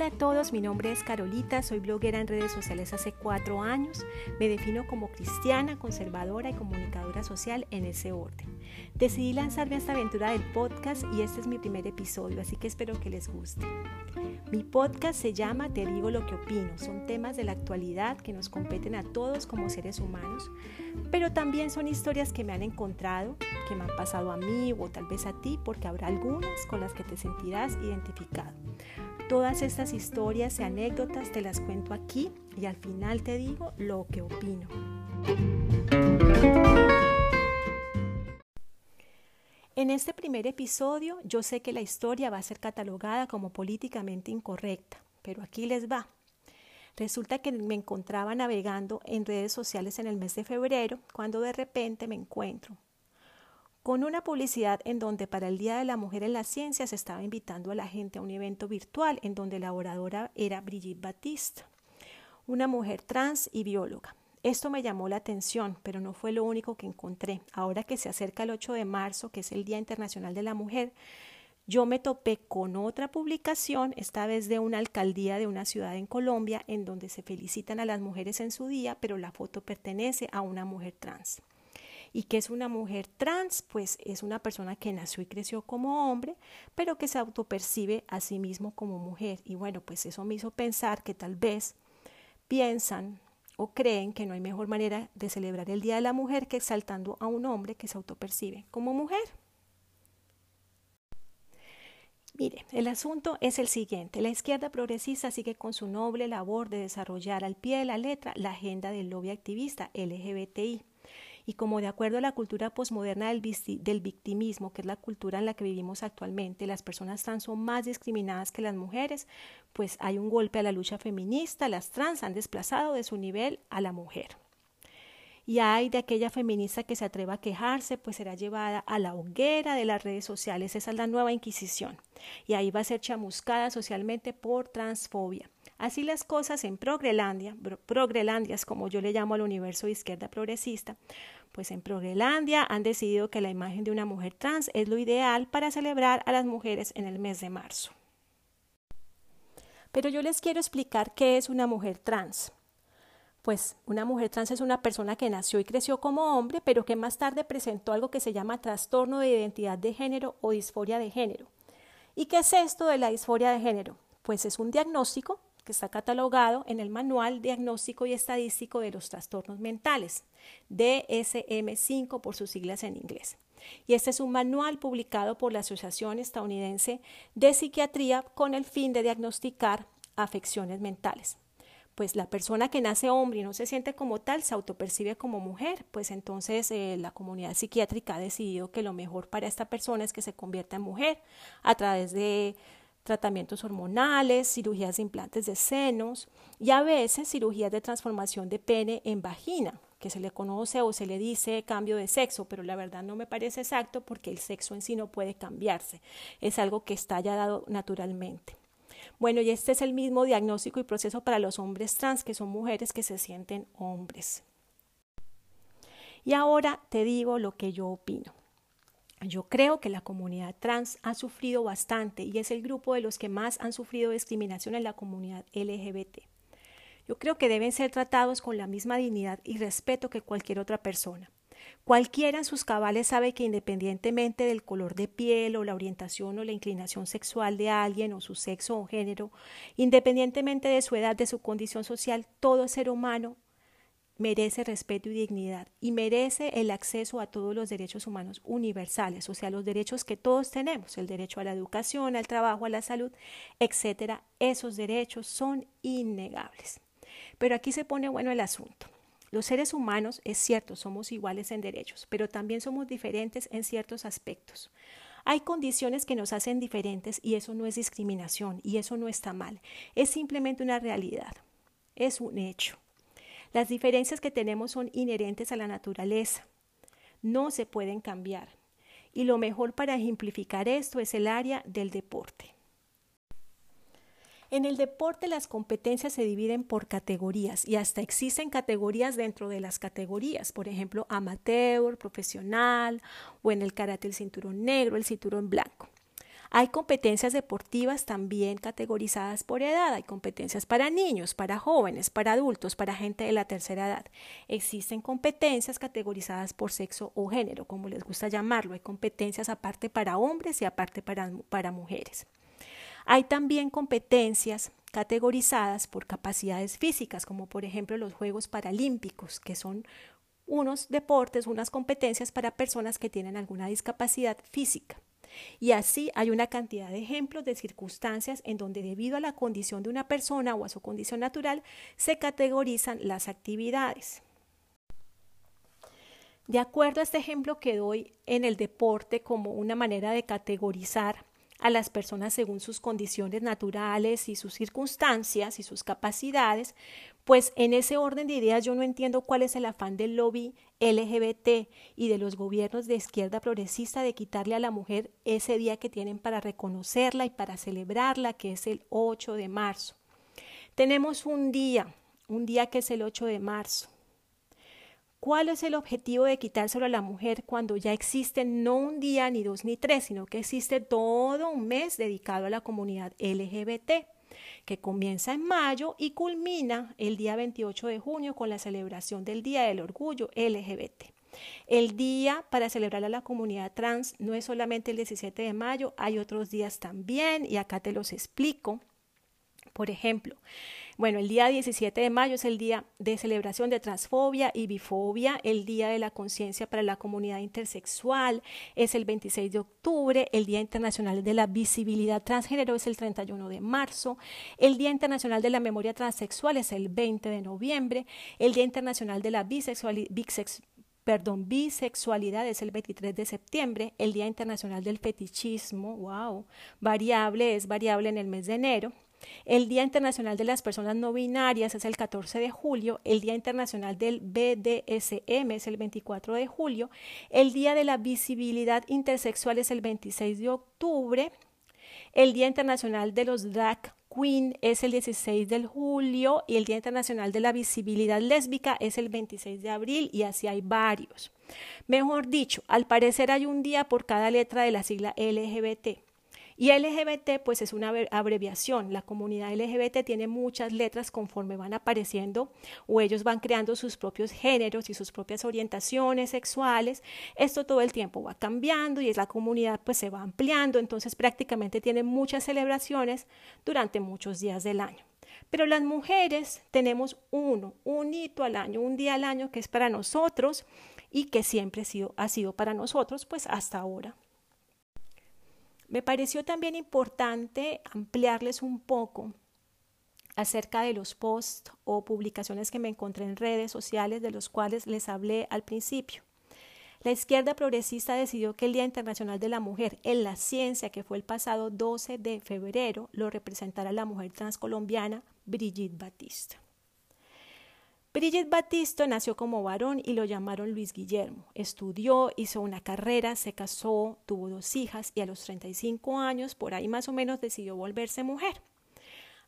Hola a todos, mi nombre es Carolita, soy bloguera en redes sociales hace cuatro años. Me defino como cristiana, conservadora y comunicadora social en ese orden. Decidí lanzarme a esta aventura del podcast y este es mi primer episodio, así que espero que les guste. Mi podcast se llama Te digo lo que opino. Son temas de la actualidad que nos competen a todos como seres humanos, pero también son historias que me han encontrado, que me han pasado a mí o tal vez a ti, porque habrá algunas con las que te sentirás identificado. Todas estas historias y anécdotas te las cuento aquí y al final te digo lo que opino. En este primer episodio yo sé que la historia va a ser catalogada como políticamente incorrecta, pero aquí les va. Resulta que me encontraba navegando en redes sociales en el mes de febrero cuando de repente me encuentro con una publicidad en donde para el Día de la Mujer en la Ciencia se estaba invitando a la gente a un evento virtual en donde la oradora era Brigitte Batista, una mujer trans y bióloga. Esto me llamó la atención, pero no fue lo único que encontré. Ahora que se acerca el 8 de marzo, que es el Día Internacional de la Mujer, yo me topé con otra publicación, esta vez de una alcaldía de una ciudad en Colombia, en donde se felicitan a las mujeres en su día, pero la foto pertenece a una mujer trans. ¿Y que es una mujer trans? Pues es una persona que nació y creció como hombre, pero que se autopercibe a sí mismo como mujer. Y bueno, pues eso me hizo pensar que tal vez piensan o creen que no hay mejor manera de celebrar el Día de la Mujer que exaltando a un hombre que se autopercibe como mujer. Mire, el asunto es el siguiente. La izquierda progresista sigue con su noble labor de desarrollar al pie de la letra la agenda del lobby activista LGBTI y como de acuerdo a la cultura posmoderna del, victimismo, que es la cultura en la que vivimos actualmente, las personas trans son más discriminadas que las mujeres, pues hay un golpe a la lucha feminista, las trans han desplazado de su nivel a la mujer. Y hay de aquella feminista que se atreva a quejarse, pues será llevada a la hoguera de las redes sociales. Esa es la nueva Inquisición. Y ahí va a ser chamuscada socialmente por transfobia. Así las cosas en Progrelandia, Progrelandia como yo le llamo al universo de izquierda progresista, pues en Progrelandia han decidido que la imagen de una mujer trans es lo ideal para celebrar a las mujeres en el mes de marzo. Pero yo les quiero explicar qué es una mujer trans. Pues una mujer trans es una persona que nació y creció como hombre, pero que más tarde presentó algo que se llama trastorno de identidad de género o disforia de género. ¿Y qué es esto de la disforia de género? Pues es un diagnóstico que está catalogado en el Manual Diagnóstico y Estadístico de los Trastornos Mentales, DSM5 por sus siglas en inglés. Y este es un manual publicado por la Asociación Estadounidense de Psiquiatría con el fin de diagnosticar afecciones mentales. Pues la persona que nace hombre y no se siente como tal se autopercibe como mujer, pues entonces eh, la comunidad psiquiátrica ha decidido que lo mejor para esta persona es que se convierta en mujer a través de tratamientos hormonales, cirugías de implantes de senos y a veces cirugías de transformación de pene en vagina, que se le conoce o se le dice cambio de sexo, pero la verdad no me parece exacto porque el sexo en sí no puede cambiarse, es algo que está ya dado naturalmente. Bueno, y este es el mismo diagnóstico y proceso para los hombres trans, que son mujeres que se sienten hombres. Y ahora te digo lo que yo opino. Yo creo que la comunidad trans ha sufrido bastante y es el grupo de los que más han sufrido discriminación en la comunidad LGBT. Yo creo que deben ser tratados con la misma dignidad y respeto que cualquier otra persona. Cualquiera en sus cabales sabe que independientemente del color de piel o la orientación o la inclinación sexual de alguien o su sexo o género, independientemente de su edad, de su condición social, todo ser humano merece respeto y dignidad y merece el acceso a todos los derechos humanos universales, o sea, los derechos que todos tenemos, el derecho a la educación, al trabajo, a la salud, etcétera. Esos derechos son innegables. Pero aquí se pone bueno el asunto. Los seres humanos, es cierto, somos iguales en derechos, pero también somos diferentes en ciertos aspectos. Hay condiciones que nos hacen diferentes y eso no es discriminación y eso no está mal. Es simplemente una realidad. Es un hecho. Las diferencias que tenemos son inherentes a la naturaleza. No se pueden cambiar. Y lo mejor para ejemplificar esto es el área del deporte. En el deporte las competencias se dividen por categorías y hasta existen categorías dentro de las categorías, por ejemplo, amateur, profesional o en el karate el cinturón negro, el cinturón blanco. Hay competencias deportivas también categorizadas por edad. Hay competencias para niños, para jóvenes, para adultos, para gente de la tercera edad. Existen competencias categorizadas por sexo o género, como les gusta llamarlo. Hay competencias aparte para hombres y aparte para, para mujeres. Hay también competencias categorizadas por capacidades físicas, como por ejemplo los Juegos Paralímpicos, que son unos deportes, unas competencias para personas que tienen alguna discapacidad física. Y así hay una cantidad de ejemplos de circunstancias en donde debido a la condición de una persona o a su condición natural se categorizan las actividades. De acuerdo a este ejemplo que doy en el deporte como una manera de categorizar a las personas según sus condiciones naturales y sus circunstancias y sus capacidades, pues en ese orden de ideas yo no entiendo cuál es el afán del lobby LGBT y de los gobiernos de izquierda progresista de quitarle a la mujer ese día que tienen para reconocerla y para celebrarla, que es el 8 de marzo. Tenemos un día, un día que es el 8 de marzo. ¿Cuál es el objetivo de quitárselo a la mujer cuando ya existe no un día, ni dos, ni tres, sino que existe todo un mes dedicado a la comunidad LGBT? que comienza en mayo y culmina el día 28 de junio con la celebración del Día del Orgullo LGBT. El día para celebrar a la comunidad trans no es solamente el 17 de mayo, hay otros días también y acá te los explico. Por ejemplo, bueno, el día 17 de mayo es el día de celebración de transfobia y bifobia, el día de la conciencia para la comunidad intersexual es el 26 de octubre, el Día Internacional de la Visibilidad Transgénero es el 31 de marzo, el Día Internacional de la Memoria Transexual es el 20 de noviembre, el Día Internacional de la Bisexualidad bisexualidad es el 23 de septiembre, el Día Internacional del Fetichismo, wow, variable es variable en el mes de enero, el Día Internacional de las Personas No Binarias es el 14 de julio, el Día Internacional del BDSM es el 24 de julio, el Día de la Visibilidad Intersexual es el 26 de octubre, el Día Internacional de los Drag Queen es el 16 de julio y el Día Internacional de la Visibilidad Lésbica es el 26 de abril y así hay varios. Mejor dicho, al parecer hay un día por cada letra de la sigla LGBT. Y LGBT pues es una abreviación. La comunidad LGBT tiene muchas letras conforme van apareciendo o ellos van creando sus propios géneros y sus propias orientaciones sexuales. Esto todo el tiempo va cambiando y es la comunidad pues se va ampliando, entonces prácticamente tiene muchas celebraciones durante muchos días del año. Pero las mujeres tenemos uno, un hito al año, un día al año que es para nosotros y que siempre ha sido, ha sido para nosotros pues hasta ahora. Me pareció también importante ampliarles un poco acerca de los posts o publicaciones que me encontré en redes sociales de los cuales les hablé al principio. La izquierda progresista decidió que el Día Internacional de la Mujer en la Ciencia, que fue el pasado 12 de febrero, lo representará la mujer transcolombiana Brigitte Batista. Brigitte Batista nació como varón y lo llamaron Luis Guillermo. Estudió, hizo una carrera, se casó, tuvo dos hijas y a los 35 años, por ahí más o menos, decidió volverse mujer.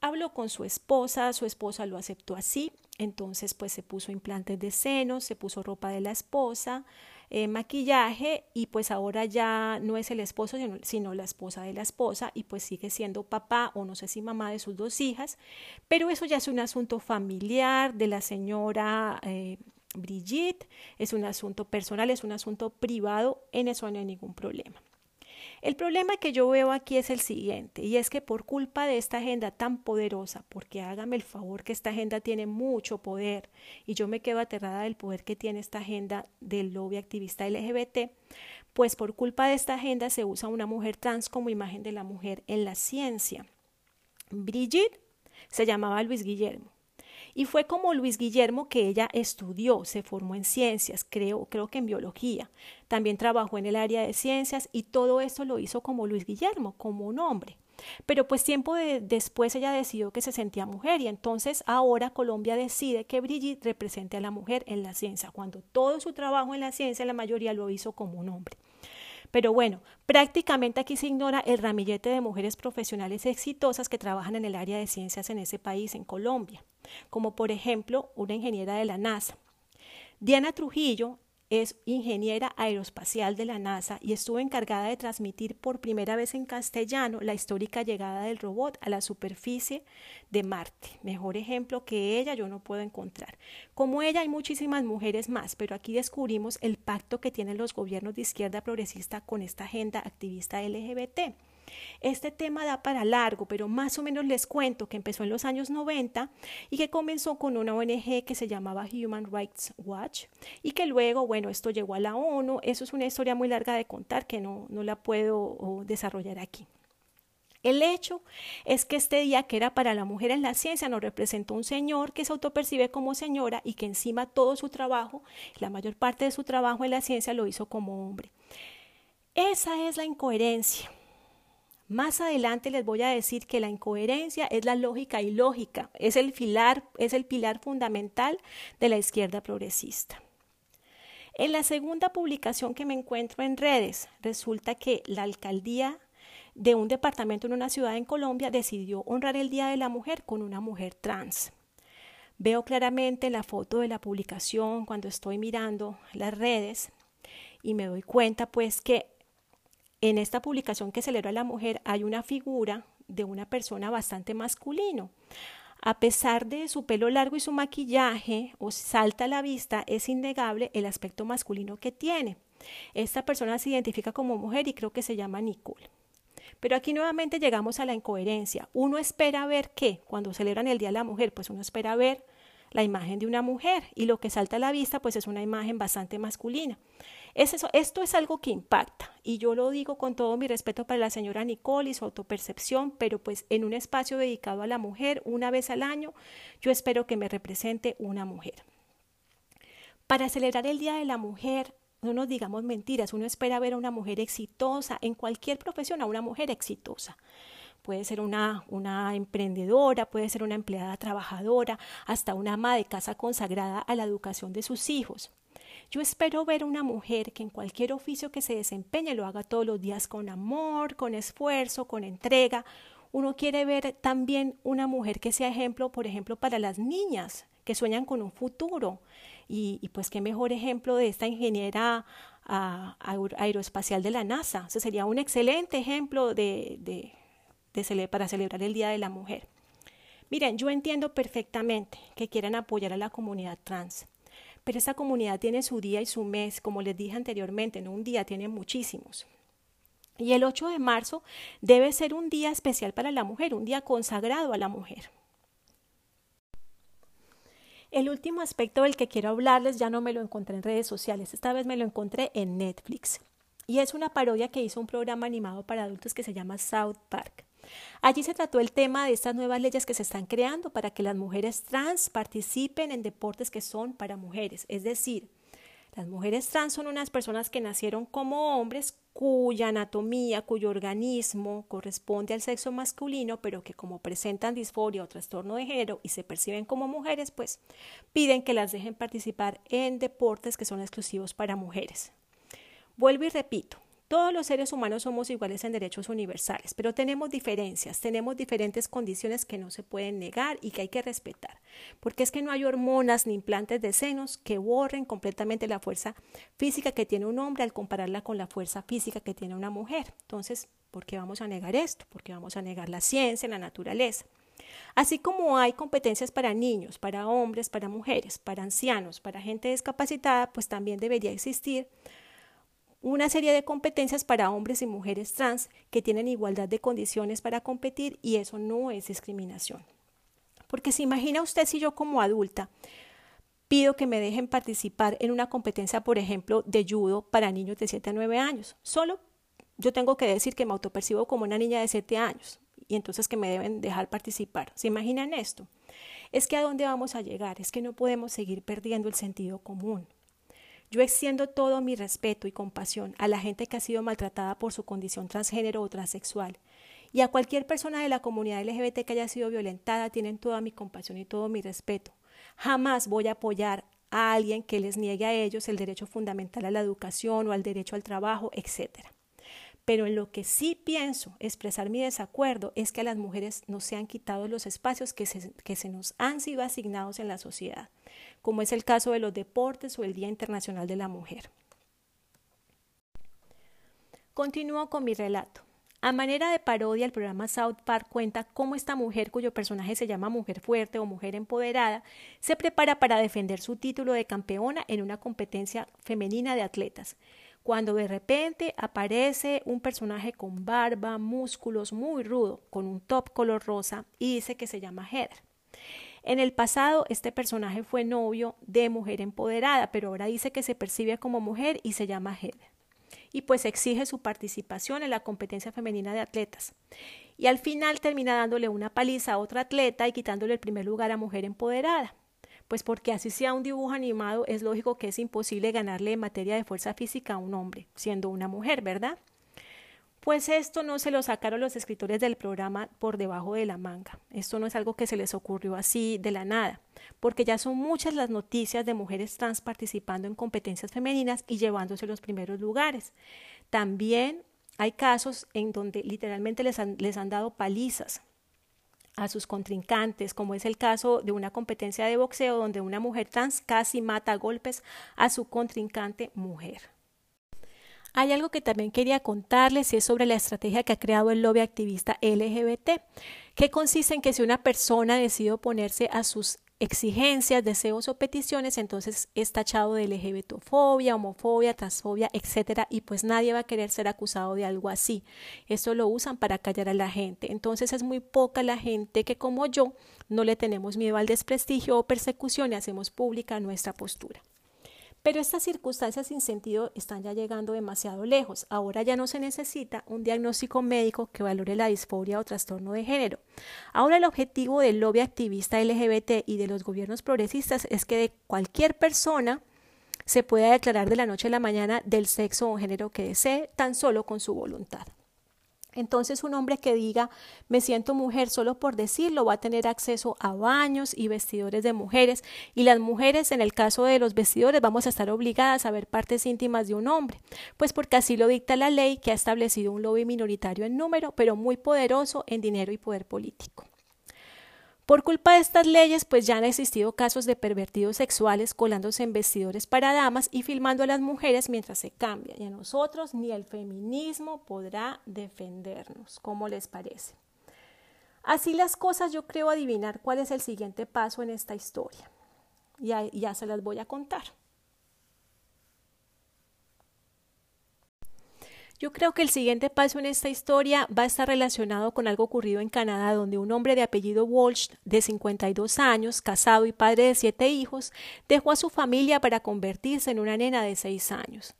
Habló con su esposa, su esposa lo aceptó así, entonces pues se puso implantes de senos, se puso ropa de la esposa, eh, maquillaje y pues ahora ya no es el esposo sino, la esposa de la esposa y pues sigue siendo papá o no sé si mamá de sus dos hijas, pero eso ya es un asunto familiar de la señora eh, Brigitte, es un asunto personal, es un asunto privado, en eso no hay ningún problema. El problema que yo veo aquí es el siguiente, y es que por culpa de esta agenda tan poderosa, porque hágame el favor que esta agenda tiene mucho poder, y yo me quedo aterrada del poder que tiene esta agenda del lobby activista LGBT, pues por culpa de esta agenda se usa una mujer trans como imagen de la mujer en la ciencia. Brigitte se llamaba Luis Guillermo. Y fue como Luis Guillermo que ella estudió, se formó en ciencias, creo, creo que en biología. También trabajó en el área de ciencias y todo esto lo hizo como Luis Guillermo, como un hombre. Pero pues tiempo después ella decidió que se sentía mujer y entonces ahora Colombia decide que Brigitte represente a la mujer en la ciencia, cuando todo su trabajo en la ciencia la mayoría lo hizo como un hombre. Pero bueno, prácticamente aquí se ignora el ramillete de mujeres profesionales exitosas que trabajan en el área de ciencias en ese país, en Colombia, como por ejemplo una ingeniera de la NASA. Diana Trujillo es ingeniera aeroespacial de la NASA y estuvo encargada de transmitir por primera vez en castellano la histórica llegada del robot a la superficie de Marte. Mejor ejemplo que ella yo no puedo encontrar. Como ella hay muchísimas mujeres más, pero aquí descubrimos el pacto que tienen los gobiernos de izquierda progresista con esta agenda activista LGBT. Este tema da para largo, pero más o menos les cuento que empezó en los años 90 y que comenzó con una ONG que se llamaba Human Rights Watch y que luego, bueno, esto llegó a la ONU. Eso es una historia muy larga de contar que no, no la puedo desarrollar aquí. El hecho es que este día que era para la mujer en la ciencia nos representó un señor que se autopercibe como señora y que encima todo su trabajo, la mayor parte de su trabajo en la ciencia lo hizo como hombre. Esa es la incoherencia. Más adelante les voy a decir que la incoherencia es la lógica ilógica, es el pilar, es el pilar fundamental de la izquierda progresista. En la segunda publicación que me encuentro en redes, resulta que la alcaldía de un departamento en una ciudad en Colombia decidió honrar el Día de la Mujer con una mujer trans. Veo claramente la foto de la publicación cuando estoy mirando las redes y me doy cuenta pues que en esta publicación que celebra la mujer hay una figura de una persona bastante masculino. A pesar de su pelo largo y su maquillaje, o salta a la vista, es innegable el aspecto masculino que tiene. Esta persona se identifica como mujer y creo que se llama Nicole. Pero aquí nuevamente llegamos a la incoherencia. Uno espera ver qué cuando celebran el Día de la Mujer, pues uno espera ver la imagen de una mujer y lo que salta a la vista pues es una imagen bastante masculina. Es eso, esto es algo que impacta y yo lo digo con todo mi respeto para la señora Nicole y su autopercepción, pero pues en un espacio dedicado a la mujer una vez al año yo espero que me represente una mujer. Para celebrar el Día de la Mujer no nos digamos mentiras, uno espera ver a una mujer exitosa, en cualquier profesión, a una mujer exitosa puede ser una, una emprendedora, puede ser una empleada trabajadora, hasta una ama de casa consagrada a la educación de sus hijos. Yo espero ver una mujer que en cualquier oficio que se desempeñe lo haga todos los días con amor, con esfuerzo, con entrega. Uno quiere ver también una mujer que sea ejemplo, por ejemplo, para las niñas que sueñan con un futuro. Y, pues qué mejor ejemplo de esta ingeniera aeroespacial de la NASA. Ese sería un excelente ejemplo de para celebrar el Día de la Mujer. Miren, yo entiendo perfectamente que quieran apoyar a la comunidad trans, pero esta comunidad tiene su día y su mes, como les dije anteriormente, no un día, tiene muchísimos. Y el 8 de marzo debe ser un día especial para la mujer, un día consagrado a la mujer. El último aspecto del que quiero hablarles ya no me lo encontré en redes sociales, esta vez me lo encontré en Netflix. Y es una parodia que hizo un programa animado para adultos que se llama South Park. Allí se trató el tema de estas nuevas leyes que se están creando para que las mujeres trans participen en deportes que son para mujeres. Es decir, las mujeres trans son unas personas que nacieron como hombres cuya anatomía, cuyo organismo corresponde al sexo masculino, pero que como presentan disforia o trastorno de género y se perciben como mujeres, pues piden que las dejen participar en deportes que son exclusivos para mujeres. Vuelvo y repito, todos los seres humanos somos iguales en derechos universales, pero tenemos diferencias, tenemos diferentes condiciones que no se pueden negar y que hay que respetar, porque es que no hay hormonas ni implantes de senos que borren completamente la fuerza física que tiene un hombre al compararla con la fuerza física que tiene una mujer. Entonces, ¿por qué vamos a negar esto? ¿Por qué vamos a negar la ciencia, la naturaleza? Así como hay competencias para niños, para hombres, para mujeres, para ancianos, para gente discapacitada, pues también debería existir una serie de competencias para hombres y mujeres trans que tienen igualdad de condiciones para competir y eso no es discriminación. Porque se imagina usted si yo como adulta pido que me dejen participar en una competencia, por ejemplo, de judo para niños de 7 a 9 años. Solo yo tengo que decir que me autopercibo como una niña de 7 años y entonces que me deben dejar participar. ¿Se imaginan esto? Es que a dónde vamos a llegar, es que no podemos seguir perdiendo el sentido común. Yo extiendo todo mi respeto y compasión a la gente que ha sido maltratada por su condición transgénero o transexual. Y a cualquier persona de la comunidad LGBT que haya sido violentada, tienen toda mi compasión y todo mi respeto. Jamás voy a apoyar a alguien que les niegue a ellos el derecho fundamental a la educación o al derecho al trabajo, etc. Pero en lo que sí pienso expresar mi desacuerdo es que a las mujeres no se han quitado los espacios que se, que se nos han sido asignados en la sociedad, como es el caso de los deportes o el Día Internacional de la Mujer. Continúo con mi relato. A manera de parodia, el programa South Park cuenta cómo esta mujer, cuyo personaje se llama Mujer Fuerte o Mujer Empoderada, se prepara para defender su título de campeona en una competencia femenina de atletas, cuando de repente aparece un personaje con barba, músculos, muy rudo, con un top color rosa y dice que se llama Heather. En el pasado, este personaje fue novio de Mujer Empoderada, pero ahora dice que se percibe como mujer y se llama Heather y pues exige su participación en la competencia femenina de atletas. Y al final termina dándole una paliza a otra atleta y quitándole el primer lugar a mujer empoderada. Pues porque así sea un dibujo animado, es lógico que es imposible ganarle en materia de fuerza física a un hombre, siendo una mujer, ¿verdad? Pues esto no se lo sacaron los escritores del programa por debajo de la manga. Esto no es algo que se les ocurrió así de la nada, porque ya son muchas las noticias de mujeres trans participando en competencias femeninas y llevándose los primeros lugares. También hay casos en donde literalmente les han, les han dado palizas a sus contrincantes, como es el caso de una competencia de boxeo donde una mujer trans casi mata a golpes a su contrincante mujer. Hay algo que también quería contarles y es sobre la estrategia que ha creado el lobby activista LGBT, que consiste en que si una persona decide oponerse a sus exigencias, deseos o peticiones, entonces es tachado de LGBTofobia, homofobia, transfobia, etcétera, y pues nadie va a querer ser acusado de algo así. Esto lo usan para callar a la gente. Entonces es muy poca la gente que como yo no le tenemos miedo al desprestigio o persecución y hacemos pública nuestra postura. Pero estas circunstancias sin sentido están ya llegando demasiado lejos. Ahora ya no se necesita un diagnóstico médico que valore la disforia o trastorno de género. Ahora el objetivo del lobby activista LGBT y de los gobiernos progresistas es que de cualquier persona se pueda declarar de la noche a la mañana del sexo o género que desee, tan solo con su voluntad. Entonces un hombre que diga me siento mujer solo por decirlo va a tener acceso a baños y vestidores de mujeres y las mujeres en el caso de los vestidores vamos a estar obligadas a ver partes íntimas de un hombre, pues porque así lo dicta la ley que ha establecido un lobby minoritario en número pero muy poderoso en dinero y poder político. Por culpa de estas leyes, pues ya han existido casos de pervertidos sexuales colándose en vestidores para damas y filmando a las mujeres mientras se cambian. Y a nosotros ni el feminismo podrá defendernos. ¿Cómo les parece? Así las cosas, yo creo adivinar cuál es el siguiente paso en esta historia. Ya, ya se las voy a contar. Yo creo que el siguiente paso en esta historia va a estar relacionado con algo ocurrido en Canadá, donde un hombre de apellido Walsh, de 52 años, casado y padre de siete hijos, dejó a su familia para convertirse en una nena de seis años.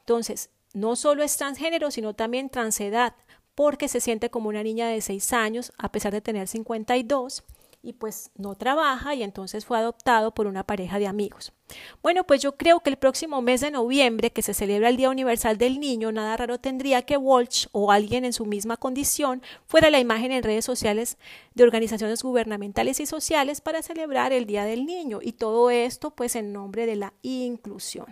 Entonces, no solo es transgénero, sino también transedad, porque se siente como una niña de seis años, a pesar de tener 52 y pues no trabaja y entonces fue adoptado por una pareja de amigos. Bueno, pues yo creo que el próximo mes de noviembre, que se celebra el Día Universal del Niño, nada raro tendría que Walsh o alguien en su misma condición fuera la imagen en redes sociales de organizaciones gubernamentales y sociales para celebrar el Día del Niño y todo esto pues en nombre de la inclusión.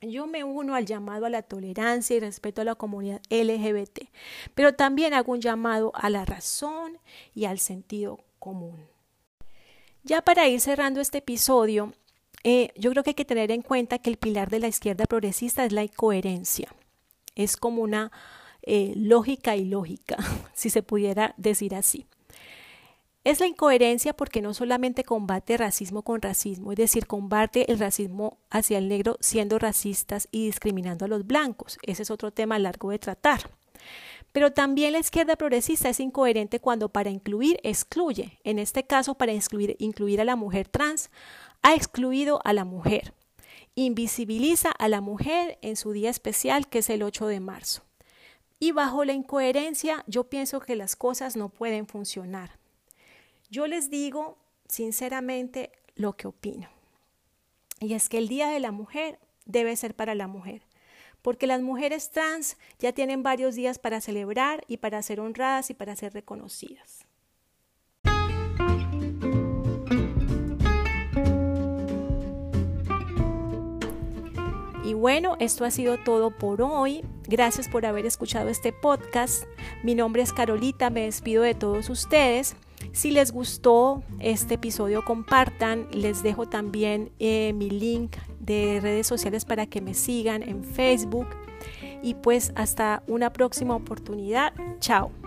Yo me uno al llamado a la tolerancia y respeto a la comunidad LGBT, pero también hago un llamado a la razón y al sentido común. Ya para ir cerrando este episodio, eh, yo creo que hay que tener en cuenta que el pilar de la izquierda progresista es la incoherencia. Es como una eh, lógica ilógica, si se pudiera decir así. Es la incoherencia porque no solamente combate racismo con racismo, es decir, combate el racismo hacia el negro siendo racistas y discriminando a los blancos. Ese es otro tema largo de tratar. Pero también la izquierda progresista es incoherente cuando para incluir excluye. En este caso, para incluir, a la mujer trans, ha excluido a la mujer. Invisibiliza a la mujer en su día especial, que es el 8 de marzo. Y bajo la incoherencia, yo pienso que las cosas no pueden funcionar. Yo les digo sinceramente lo que opino. Y es que el Día de la Mujer debe ser para la mujer porque las mujeres trans ya tienen varios días para celebrar y para ser honradas y para ser reconocidas. Y bueno, esto ha sido todo por hoy. Gracias por haber escuchado este podcast. Mi nombre es Carolita, me despido de todos ustedes. Si les gustó este episodio, compartan. Les dejo también eh, mi link de redes sociales para que me sigan en Facebook. Y pues hasta una próxima oportunidad. Chao.